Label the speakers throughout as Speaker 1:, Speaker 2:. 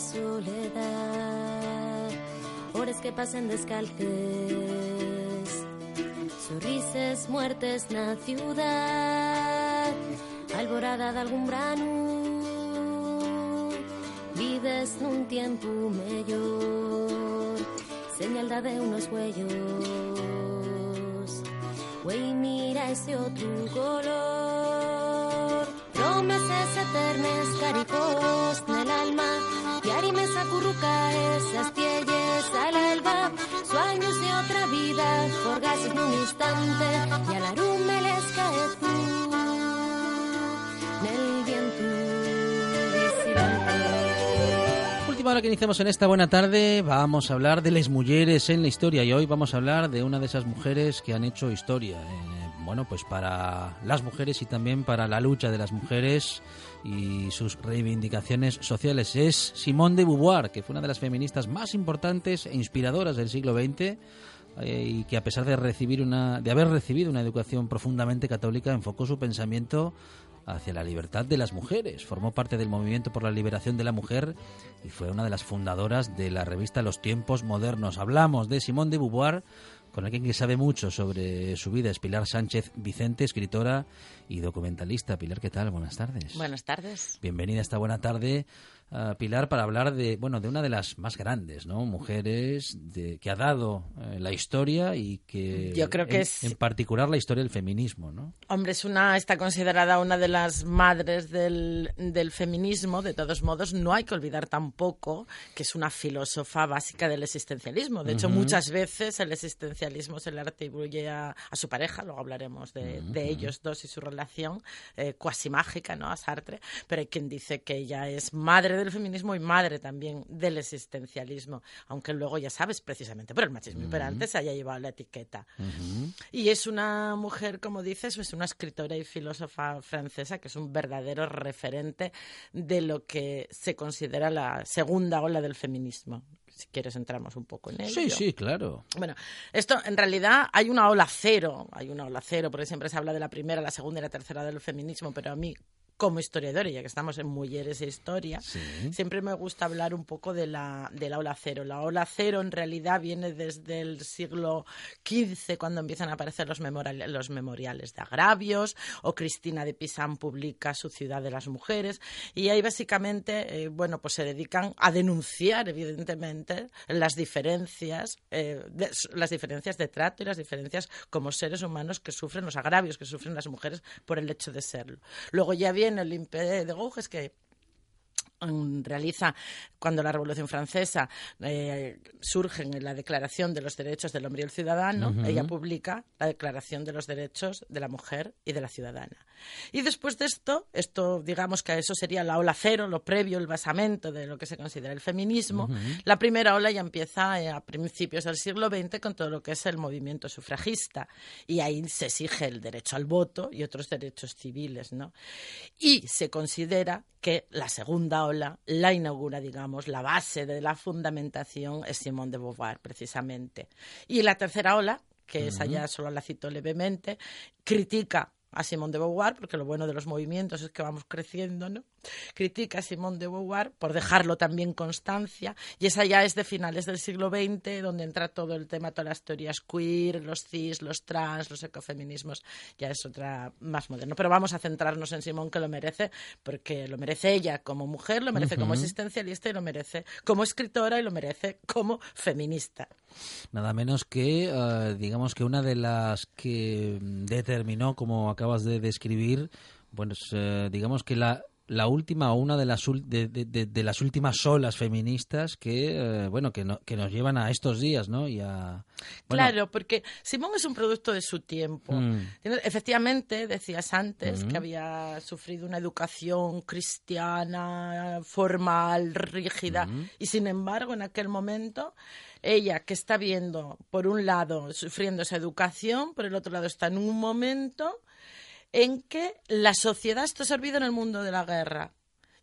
Speaker 1: Soledad Hores que pasen descalces Sorrises muertes na ciudad Alborada de algún brano Vives nun tiempo mellor Señalda de unos huellos Güey, mira ese otro color. Promesas eternas, caricos en el alma. Arimes acurruca esas tielles al alba. Sueños de otra vida, forgas en un instante. Y a la rume les cae tú. Nel viento.
Speaker 2: Última hora que iniciamos en esta buena tarde, vamos a hablar de las mujeres en la historia y hoy vamos a hablar de una de esas mujeres que han hecho historia. eh, bueno, pues para las mujeres y también para la lucha de las mujeres y sus reivindicaciones sociales. Es Simone de Beauvoir, que fue una de las feministas más importantes e inspiradoras del siglo XX eh, y que a pesar de recibir una de haber recibido una educación profundamente católica enfocó su pensamiento hacia la libertad de las mujeres. Formó parte del movimiento por la liberación de la mujer y fue una de las fundadoras de la revista Los Tiempos Modernos. Hablamos de Simone de Beauvoir con alguien que sabe mucho sobre su vida, es Pilar Sánchez Vicente, escritora y documentalista. Pilar, ¿qué tal? Buenas tardes.
Speaker 3: Buenas tardes.
Speaker 2: Bienvenida esta buena tarde, Pilar, para hablar de bueno de una de las más grandes, ¿no? Mujeres de, que ha dado eh, la historia y que
Speaker 3: Yo creo que
Speaker 2: en,
Speaker 3: es-
Speaker 2: en particular la historia del feminismo, ¿no?
Speaker 3: Hombre, es una, está considerada una de las madres del, del feminismo. De todos modos, no hay que olvidar tampoco que es una filósofa básica del existencialismo. De hecho, muchas veces el existencialismo se le atribuye a, a su pareja, luego hablaremos de, de ellos dos y su relación, eh, cuasi mágica, ¿no? A Sartre. Pero hay quien dice que ella es madre del feminismo y madre también del existencialismo. Aunque luego, ya sabes, precisamente por el machismo imperante se haya llevado la etiqueta. Y es una mujer, como dices, es una escritora y filósofa francesa que es un verdadero referente de lo que se considera la segunda ola del feminismo. Si quieres entramos un poco en ello.
Speaker 2: Sí, sí, claro.
Speaker 3: Bueno, esto en realidad hay una ola cero, hay una ola cero, porque siempre se habla de la primera, la segunda y la tercera del feminismo, pero a mí como historiadora, ya que estamos en Mujeres e Historia,
Speaker 2: Sí.
Speaker 3: siempre me gusta hablar un poco de la, de la ola cero. La ola cero en realidad viene desde el siglo XV, cuando empiezan a aparecer los, memorial- los memoriales de agravios, o Cristina de Pisan publica su Ciudad de las Mujeres, y ahí básicamente, eh, bueno, pues se dedican a denunciar, evidentemente, las diferencias, eh, de- las diferencias de trato y las diferencias como seres humanos que sufren, los agravios que sufren las mujeres por el hecho de serlo. Luego ya viene el Impé de Gouges, que mm, realiza cuando la Revolución Francesa eh, surge en la Declaración de los Derechos del Hombre y el Ciudadano, ella publica la Declaración de los Derechos de la Mujer y de la Ciudadana. Y después de esto, esto digamos que eso sería la ola cero, lo previo, el basamento de lo que se considera el feminismo. La primera ola ya empieza eh, a principios del siglo XX con todo lo que es el movimiento sufragista y ahí se exige el derecho al voto y otros derechos civiles, ¿no? Y se considera que la segunda ola la inaugura, digamos, la base de la fundamentación es Simone de Beauvoir, precisamente. Y la tercera ola, que esa ya solo la cito levemente, critica a Simone de Beauvoir, porque lo bueno de los movimientos es que vamos creciendo, ¿no? Critica a Simone de Beauvoir por dejarlo también constancia, y esa ya es de finales del siglo XX, donde entra todo el tema, todas las teorías queer, los cis, los trans, los ecofeminismos, ya es otra más moderno. Pero vamos a centrarnos en Simone, que lo merece, porque lo merece ella como mujer, lo merece como existencialista y lo merece como escritora y lo merece como feminista.
Speaker 2: Nada menos que, eh, digamos que una de las que determinó, como acabas de describir, bueno, eh, digamos que la la última o una de las de, de, las últimas olas feministas que eh, bueno que, no, que nos llevan a estos días no y a,
Speaker 3: claro porque Simón es un producto de su tiempo mm. efectivamente decías antes que mm. había sufrido una educación cristiana formal rígida mm. y sin embargo en aquel momento ella que está viendo por un lado sufriendo esa educación por el otro lado está en un momento en que la sociedad está servida en el mundo de la guerra.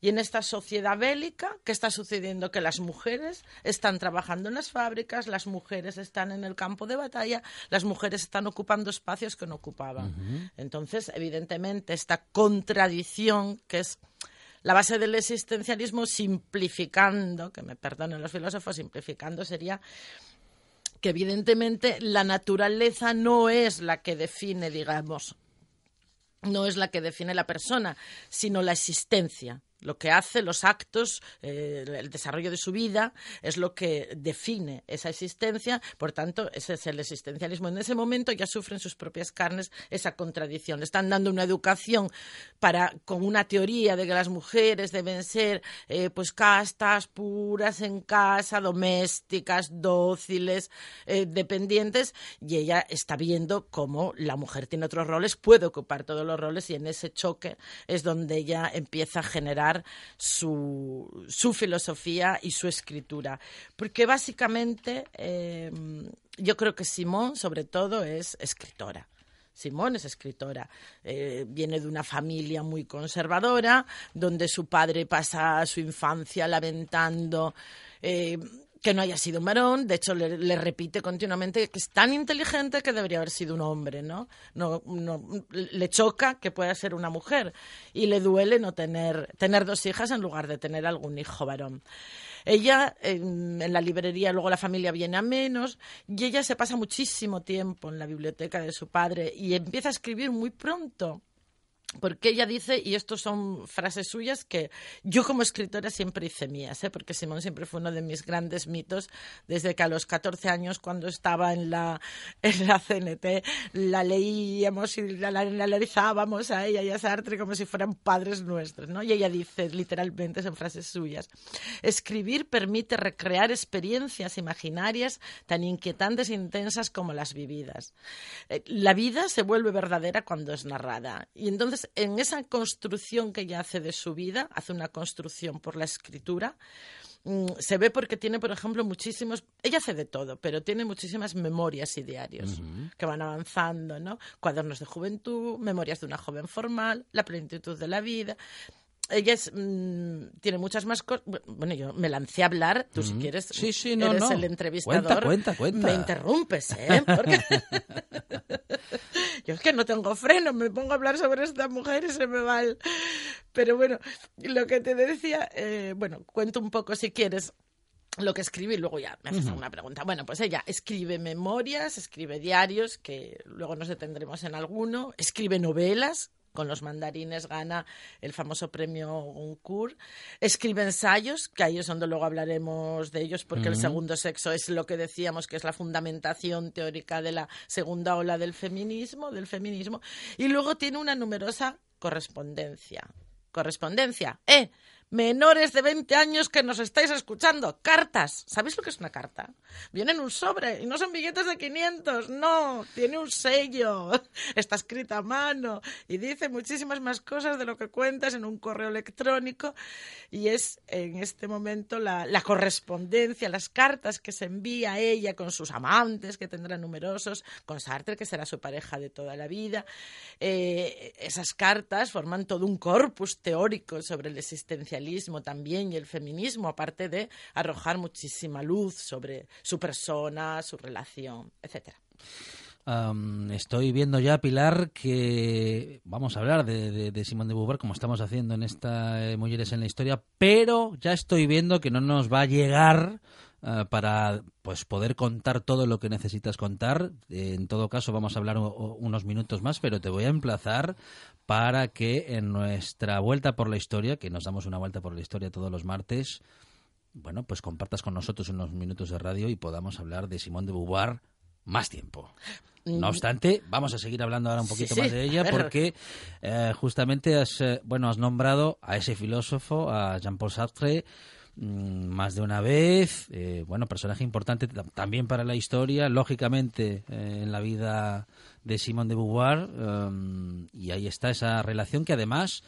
Speaker 3: Y en esta sociedad bélica, ¿qué está sucediendo? Que las mujeres están trabajando en las fábricas, las mujeres están en el campo de batalla, las mujeres están ocupando espacios que no ocupaban. Entonces, evidentemente, esta contradicción, que es la base del existencialismo, simplificando, que me perdonen los filósofos, simplificando sería que evidentemente la naturaleza no es la que define, digamos, no es la que define la persona, sino la existencia lo que hace, los actos, eh, el desarrollo de su vida, es lo que define esa existencia. Por tanto, ese es el existencialismo. En ese momento ya sufren sus propias carnes esa contradicción. Le están dando una educación para, con una teoría de que las mujeres deben ser eh, pues castas, puras en casa, domésticas, dóciles, eh, dependientes, y ella está viendo cómo la mujer tiene otros roles, puede ocupar todos los roles, y en ese choque es donde ella empieza a generar su, su filosofía y su escritura. Porque básicamente em, yo creo que Simón, sobre todo, es escritora. Simón es escritora. Eh, viene de una familia muy conservadora, donde su padre pasa su infancia lamentando eh, que no haya sido un varón, de hecho le, repite continuamente que es tan inteligente que debería haber sido un hombre, ¿no? No, no le choca que pueda ser una mujer y le duele no tener tener dos hijas en lugar de tener algún hijo varón. Ella en, en la librería, luego la familia viene a menos y ella se pasa muchísimo tiempo en la biblioteca de su padre y empieza a escribir muy pronto porque ella dice, y estos son frases suyas que yo como escritora siempre hice mías, ¿eh? porque Simón siempre fue uno de mis grandes mitos, desde que a los 14 años, cuando estaba en la, en la CNT, la leíamos y la, analizábamos a ella y a Sartre como si fueran padres nuestros, ¿no? Y ella dice, literalmente, son frases suyas, escribir permite recrear experiencias imaginarias tan inquietantes e intensas como las vividas. Eh, la vida se vuelve verdadera cuando es narrada, y entonces en esa construcción que ella hace de su vida, hace una construcción por la escritura, mm, se ve porque tiene, por ejemplo, muchísimos, ella hace de todo, pero tiene muchísimas memorias y diarios que van avanzando, ¿no? Cuadernos de juventud, memorias de una joven formal, la plenitud de la vida ella mm, tiene muchas más cosas. Bueno, yo me lancé a hablar. Tú, si quieres,
Speaker 2: sí, sí, no,
Speaker 3: eres el entrevistador.
Speaker 2: Cuenta, cuenta, cuenta.
Speaker 3: Me interrumpes, ¿eh? Porque... yo es que no tengo freno, me pongo a hablar sobre esta mujer y se me va el... Pero bueno, lo que te decía, eh, bueno, cuento un poco si quieres lo que escribe y luego ya me haces una pregunta. Bueno, pues ella escribe memorias, escribe diarios, que luego nos detendremos en alguno, escribe novelas, con los mandarines gana el famoso premio Goncourt. Escribe ensayos, que ahí es donde luego hablaremos de ellos, porque el segundo sexo es lo que decíamos que es la fundamentación teórica de la segunda ola del feminismo, del feminismo. Y luego tiene una numerosa correspondencia. Correspondencia, ¿eh? Menores de 20 años que nos estáis escuchando, cartas. ¿Sabéis lo que es una carta? Viene en un sobre y no son billetes de 500, no, tiene un sello, está escrita a mano y dice muchísimas más cosas de lo que cuentas en un correo electrónico y es en este momento la, correspondencia, las cartas que se envía a ella con sus amantes, que tendrá numerosos, con Sartre, que será su pareja de toda la vida. Eh, esas cartas forman todo un corpus teórico sobre el existencialismo también y el feminismo, aparte de arrojar muchísima luz sobre su persona, su relación, etcétera.
Speaker 2: Estoy viendo ya, Pilar, que vamos a hablar de Simón de Beauvoir, como estamos haciendo en esta eh, Mujeres en la Historia, pero ya estoy viendo que no nos va a llegar eh, para pues poder contar todo lo que necesitas contar. Eh, en todo caso, vamos a hablar unos minutos más, pero te voy a emplazar para que en nuestra vuelta por la historia, que nos damos una vuelta por la historia todos los martes, bueno, pues compartas con nosotros unos minutos de radio y podamos hablar de Simón de Beauvoir más tiempo. No obstante, vamos a seguir hablando ahora un
Speaker 3: Mm. Sí,
Speaker 2: poquito
Speaker 3: sí,
Speaker 2: más de ella porque eh, justamente has, eh, bueno, has nombrado a ese filósofo, a Jean-Paul Sartre, mm, más de una vez. eh, bueno, personaje importante tam- también para la historia, lógicamente eh, en la vida de Simone de Beauvoir. um, y ahí está esa relación que además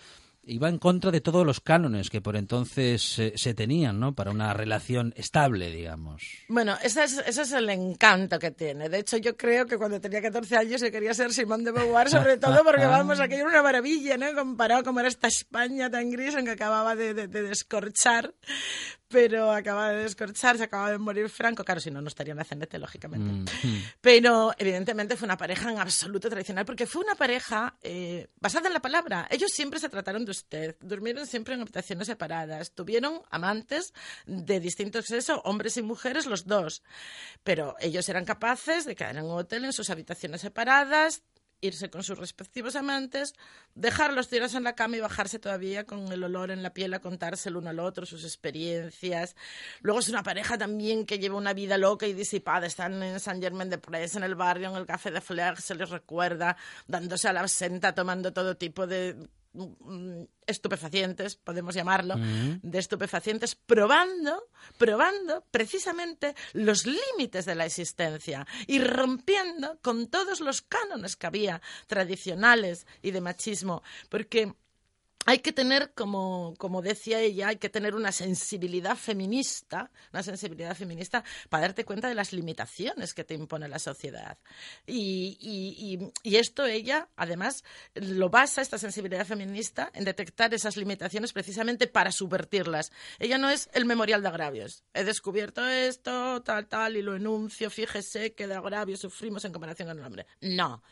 Speaker 2: iba en contra de todos los cánones que por entonces eh, se tenían, ¿no? Para una relación estable, digamos.
Speaker 3: Bueno, ese es, ese es el encanto que tiene. De hecho, yo creo que cuando tenía 14 años yo quería ser Simón de Beauvoir, sobre todo porque, vamos, aquello era una maravilla, ¿no? Comparado con era esta España tan gris en que acababa de, de- de descorchar, pero acababa de descorchar, se acababa de morir Franco. Claro, si no, no estaría en la CNT, lógicamente. Pero, evidentemente, fue una pareja en absoluto tradicional, porque fue una pareja eh, basada en la palabra. Ellos siempre se trataron de usted, durmieron siempre en habitaciones separadas, tuvieron amantes de distinto sexo, hombres y mujeres, los dos. Pero ellos eran capaces de quedar en un hotel en sus habitaciones separadas, irse con sus respectivos amantes, dejarlos tirados en la cama y bajarse todavía con el olor en la piel a contarse el uno al otro sus experiencias. Luego es una pareja también que lleva una vida loca y disipada. Están en San Germain de Prés, en el barrio, en el café de Flair, se les recuerda, dándose a la absenta, tomando todo tipo de estupefacientes, podemos llamarlo, de estupefacientes, probando, probando precisamente los límites de la existencia y rompiendo con todos los cánones que había tradicionales y de machismo, porque hay que tener, como, decía ella, hay que tener una sensibilidad feminista, una sensibilidad feminista para darte cuenta de las limitaciones que te impone la sociedad. Y esto ella, además, lo basa, esta sensibilidad feminista, en detectar esas limitaciones precisamente para subvertirlas. Ella no es el memorial de agravios. He descubierto esto, tal, tal, y lo enuncio, fíjese que de agravios sufrimos en comparación con el hombre. No.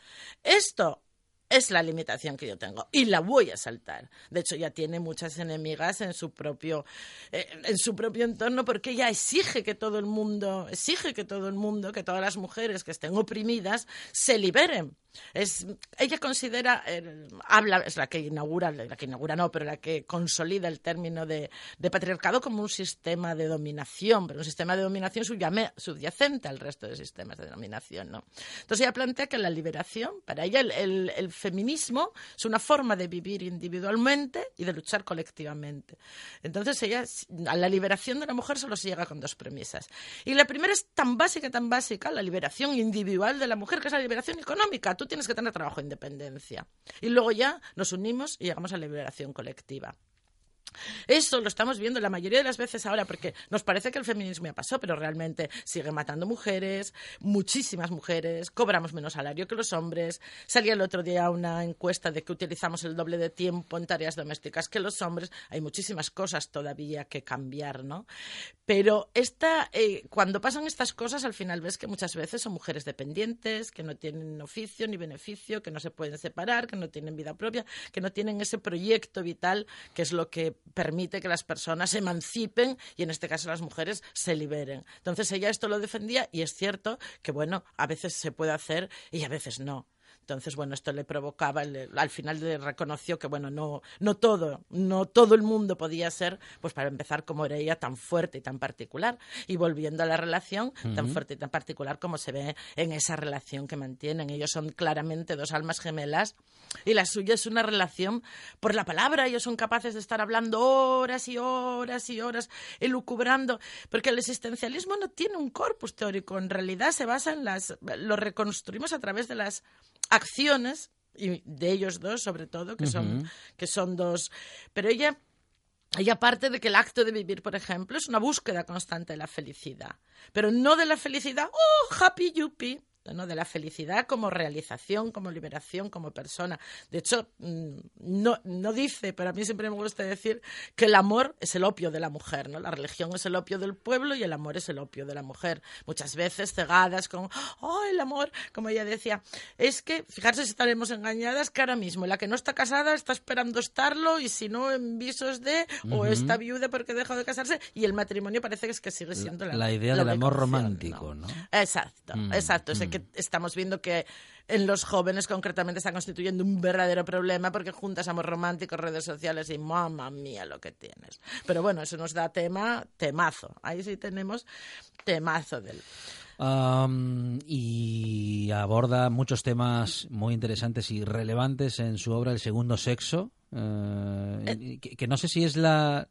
Speaker 3: Esto es la limitación que yo tengo y la voy a saltar. De hecho, ya tiene muchas enemigas en su propio eh, en su propio entorno porque ella exige que todo el mundo exige que todo el mundo, que todas las mujeres que estén oprimidas se liberen. Es, ella considera, eh, habla, es la que inaugura, la que inaugura no, pero la que consolida el término de, de patriarcado como un sistema de dominación, pero un sistema de dominación subyacente al resto de sistemas de dominación, ¿no? Entonces ella plantea que la liberación, para ella el, feminismo es una forma de vivir individualmente y de luchar colectivamente. Entonces ella, a la liberación de la mujer solo se llega con dos premisas. Y la primera es tan básica, tan básica, la liberación individual de la mujer, que es la liberación económica. Tienes que tener trabajo e independencia. Y luego ya nos unimos y llegamos a la liberación colectiva. Eso lo estamos viendo la mayoría de las veces ahora porque nos parece que el feminismo ya pasó, pero realmente sigue matando mujeres, muchísimas mujeres, cobramos menos salario que los hombres. Salía el otro día una encuesta de que utilizamos el doble de tiempo en tareas domésticas que los hombres. Hay muchísimas cosas todavía que cambiar, ¿no? Pero esta, eh, cuando pasan estas cosas, al final ves que muchas veces son mujeres dependientes, que no tienen oficio ni beneficio, que no se pueden separar, que no tienen vida propia, que no tienen ese proyecto vital que es lo que permite que las personas se emancipen y en este caso las mujeres se liberen. Entonces ella esto lo defendía y es cierto que bueno, a veces se puede hacer y a veces no. Entonces, bueno, esto le provocaba, le- al final le reconoció que, bueno, no, no todo, no todo el mundo podía ser, pues para empezar, como era ella, tan fuerte y tan particular. Y volviendo a la relación, tan fuerte y tan particular como se ve en esa relación que mantienen. Ellos son claramente dos almas gemelas y la suya es una relación por la palabra. Ellos son capaces de estar hablando horas y horas y horas, elucubrando, porque el existencialismo no tiene un corpus teórico, en realidad se basa en las, lo reconstruimos a través de las acciones y de ellos dos sobre todo que son que son dos. Pero ella ella parte de que el acto de vivir, por ejemplo, es una búsqueda constante de la felicidad. Pero no de la felicidad, oh, happy yuppie, ¿no? de la felicidad como realización, como liberación, como persona. De hecho, mm, no, no dice, pero a mí siempre me gusta decir que el amor es el opio de la mujer, ¿no? La religión es el opio del pueblo y el amor es el opio de la mujer. Muchas veces cegadas con, oh, el amor, como ella decía. Es que, fijarse si estaremos engañadas, que ahora mismo la que no está casada está esperando estarlo y si no en visos de, o está viuda porque dejó de casarse y el matrimonio parece que es que sigue siendo la,
Speaker 2: La idea del amor romántico, ¿no?
Speaker 3: Exacto,
Speaker 2: Mm,
Speaker 3: exacto. Es estamos viendo que en los jóvenes concretamente están constituyendo un verdadero problema porque juntas amor romántico, redes sociales y mamma mía lo que tienes. Pero bueno, eso nos da tema, temazo. Ahí sí tenemos temazo del...
Speaker 2: Am, y aborda muchos temas muy interesantes y relevantes en su obra El segundo sexo. Eh, que, que no sé si es la,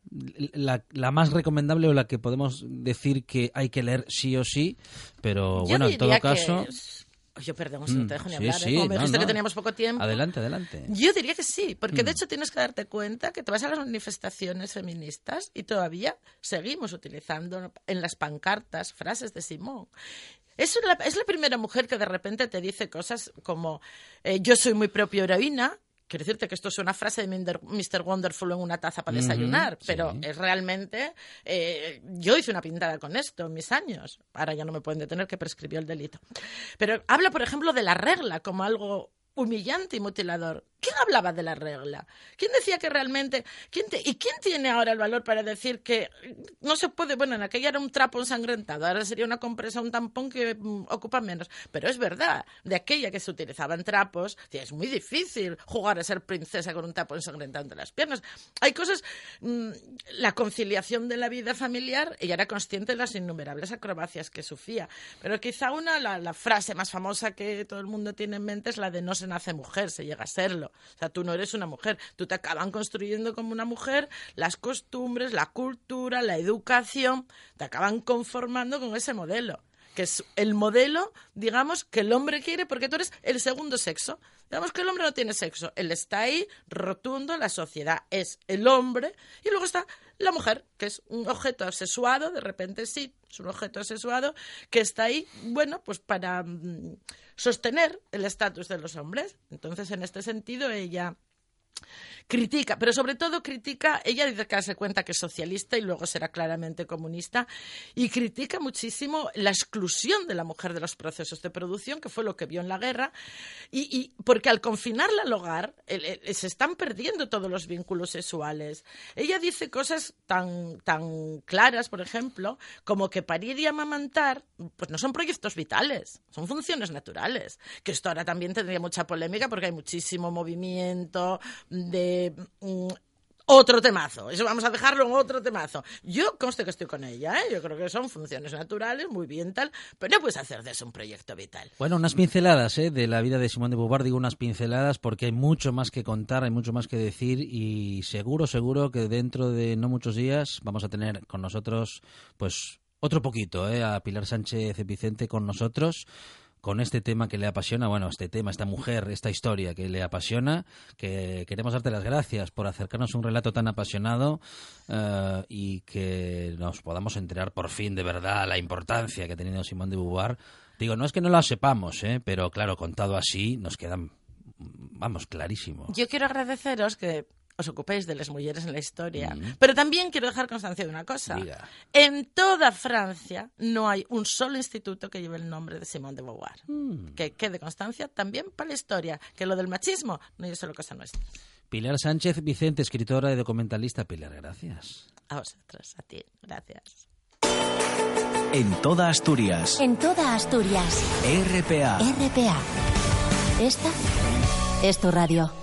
Speaker 2: la, la más recomendable o la que podemos decir que hay que leer sí o sí, pero
Speaker 3: Yo
Speaker 2: bueno, en todo caso...
Speaker 3: es- Yo perdón, si no
Speaker 2: Mm,
Speaker 3: te dejo ni
Speaker 2: sí,
Speaker 3: hablar. ¿eh?
Speaker 2: sí,
Speaker 3: Como me
Speaker 2: no,
Speaker 3: dijiste
Speaker 2: no.
Speaker 3: que teníamos poco tiempo.
Speaker 2: Adelante, adelante.
Speaker 3: Yo diría que sí, porque de
Speaker 2: Mm.
Speaker 3: hecho tienes que darte cuenta que te vas a las manifestaciones feministas y todavía seguimos utilizando en las pancartas frases de Simón. Es la, es la primera mujer que de repente te dice cosas como eh, yo soy muy propia heroína. Quiero decirte que esto es una frase de Mr. Wonderful en una taza para desayunar, pero es realmente... eh, yo hice una pintada con esto en mis años. Ahora ya no me pueden detener que prescribió el delito. Pero habla, por ejemplo, de la regla como algo humillante y mutilador. ¿Quién hablaba de la regla? ¿Quién decía que realmente... ¿quién ¿Y quién tiene ahora el valor para decir que no se puede... Bueno, en aquella era un trapo ensangrentado, ahora sería una compresa, un tampón que mm, ocupa menos. Pero es verdad, de aquella que se utilizaban trapos, es muy difícil jugar a ser princesa con un tapo ensangrentado entre las piernas. Hay cosas... mm, la conciliación de la vida familiar, ella era consciente de las innumerables acrobacias que sufría. Pero quizá una, la, la frase más famosa que todo el mundo tiene en mente es la de no se nace mujer, se llega a serlo. O sea, tú no eres una mujer, tú te acaban construyendo como una mujer, las costumbres, la cultura, la educación, te acaban conformando con ese modelo que es el modelo, digamos, que el hombre quiere porque tú eres el segundo sexo. Digamos que el hombre no tiene sexo, él está ahí rotundo, la sociedad es el hombre y luego está la mujer, que es un objeto asexuado, de repente sí, es un objeto asexuado que está ahí, bueno, pues para mm, sostener el estatus de los hombres. Entonces, en este sentido, ella critica, pero sobre todo critica, ella dice que se cuenta que es socialista y luego será claramente comunista, y critica muchísimo la exclusión de la mujer de los procesos de producción, que fue lo que vio en la guerra, y, porque al confinarla al hogar se están perdiendo todos los vínculos sexuales. Ella dice cosas tan, tan claras, por ejemplo, como que parir y amamantar, pues no son proyectos vitales, son funciones naturales. Que esto ahora también tendría mucha polémica porque hay muchísimo movimiento de mm, otro temazo. Eso vamos a dejarlo en otro temazo. Yo conste que estoy con ella, ¿eh? Yo creo que son funciones naturales, muy bien tal, pero no puedes hacer de eso un proyecto vital.
Speaker 2: Bueno, unas pinceladas ¿eh? de la vida de Simón de Beauvoir, digo unas pinceladas porque hay mucho más que contar, hay mucho más que decir y seguro, seguro que dentro de no muchos días vamos a tener con nosotros, pues, otro poquito, ¿eh? a Pilar Sánchez Vicente con nosotros con este tema que le apasiona, bueno, este tema, esta mujer, esta historia que le apasiona, que queremos darte las gracias por acercarnos un relato tan apasionado eh, y que nos podamos enterar por fin de verdad la importancia que ha tenido Simón de Beauvoir. Digo, no es que no la sepamos, ¿eh? pero claro, contado así nos quedan, vamos, clarísimo.
Speaker 3: Yo quiero agradeceros que os ocupéis de las mujeres en la historia, pero también quiero dejar constancia de una cosa.
Speaker 2: Diga.
Speaker 3: En toda Francia no hay un solo instituto que lleve el nombre de Simone de Beauvoir. Que quede constancia también para la historia, que lo del machismo no es solo cosa nuestra.
Speaker 2: Pilar Sánchez Vicente, escritora y documentalista. Pilar, gracias.
Speaker 3: A vosotros, a ti, gracias.
Speaker 4: En toda Asturias.
Speaker 1: En toda Asturias.
Speaker 4: RPA.
Speaker 1: RPA. Esta es tu radio.